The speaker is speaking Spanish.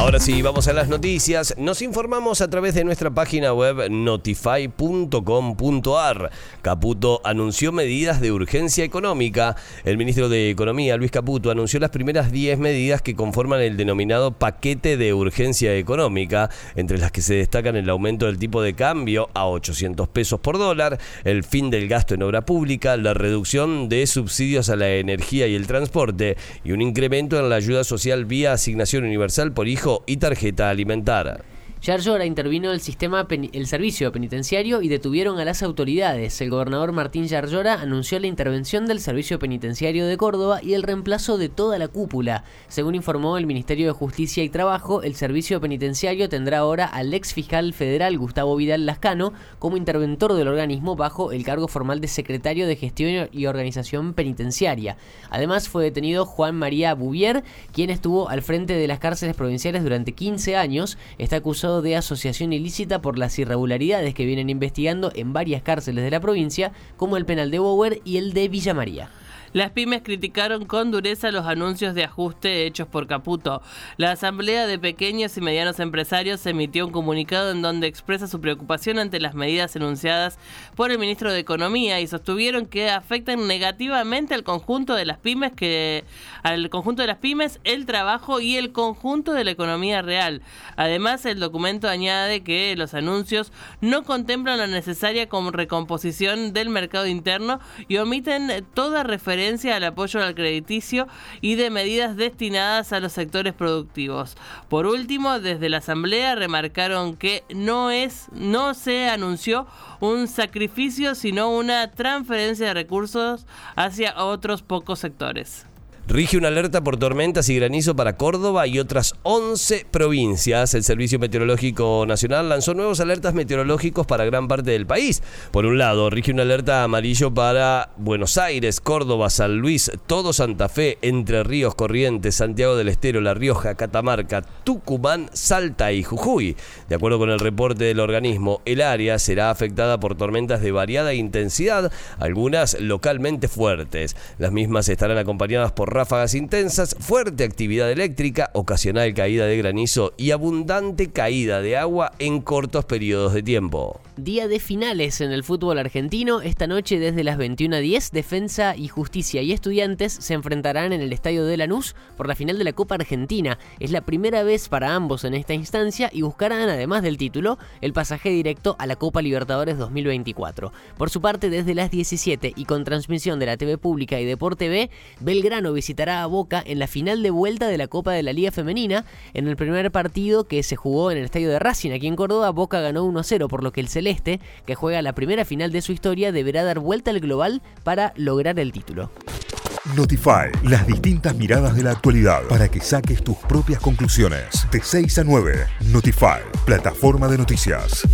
Ahora sí, vamos a las noticias. Nos informamos a través de nuestra página web notify.com.ar. Caputo anunció medidas de urgencia económica. El ministro de Economía, Luis Caputo, anunció las primeras 10 medidas que conforman el denominado paquete de urgencia económica, entre las que se destacan el aumento del tipo de cambio a 800 pesos por dólar, el fin del gasto en obra pública, la reducción de subsidios a la energía y el transporte y un incremento en la ayuda social vía asignación universal por hijo y tarjeta alimentar. Yarlora intervino el sistema el servicio penitenciario y detuvieron a las autoridades. El gobernador Martín Yarlora anunció la intervención del servicio penitenciario de Córdoba y el reemplazo de toda la cúpula. Según informó el Ministerio de Justicia y Trabajo, el servicio penitenciario tendrá ahora al ex fiscal federal Gustavo Vidal Lascano como interventor del organismo bajo el cargo formal de secretario de Gestión y Organización Penitenciaria. Además fue detenido Juan María Bouvier, quien estuvo al frente de las cárceles provinciales durante 15 años. Está acusado de asociación ilícita por las irregularidades que vienen investigando en varias cárceles de la provincia, como el penal de Bower y el de Villa María. Las pymes criticaron con dureza los anuncios de ajuste hechos por Caputo. La Asamblea de Pequeños y Medianos Empresarios emitió un comunicado en donde expresa su preocupación ante las medidas enunciadas por el ministro de Economía y sostuvieron que afectan negativamente al conjunto de las pymes que al conjunto de las pymes, el trabajo y el conjunto de la economía real. Además, el documento añade que los anuncios no contemplan la necesaria recomposición del mercado interno y omiten toda referencia al apoyo al crediticio y de medidas destinadas a los sectores productivos. Por último, desde la Asamblea remarcaron que no es, no se anunció un sacrificio, sino una transferencia de recursos hacia otros pocos sectores. Rige una alerta por tormentas y granizo para Córdoba y otras 11 provincias. El Servicio Meteorológico Nacional lanzó nuevos alertas meteorológicos para gran parte del país. Por un lado, rige una alerta amarillo para Buenos Aires, Córdoba, San Luis, todo Santa Fe, Entre Ríos, Corrientes, Santiago del Estero, La Rioja, Catamarca, Tucumán, Salta y Jujuy. De acuerdo con el reporte del organismo, el área será afectada por tormentas de variada intensidad, algunas localmente fuertes. Las mismas estarán acompañadas por ráfagas intensas, fuerte actividad eléctrica, ocasional caída de granizo y abundante caída de agua en cortos periodos de tiempo. Día de finales en el fútbol argentino. Esta noche desde las 21.10, Defensa y Justicia y Estudiantes se enfrentarán en el Estadio de Lanús por la final de la Copa Argentina. Es la primera vez para ambos en esta instancia y buscarán, además del título, el pasaje directo a la Copa Libertadores 2024. Por su parte, desde las 17 y con transmisión de la TV Pública y Deporte B, Belgrano visitará a Boca en la final de vuelta de la Copa de la Liga Femenina. En el primer partido que se jugó en el estadio de Racing aquí en Córdoba, Boca ganó 1-0, por lo que el Celeste, que juega la primera final de su historia, deberá dar vuelta al global para lograr el título. Notify, las distintas miradas de la actualidad para que saques tus propias conclusiones. De 6 a 9, Notify, plataforma de noticias.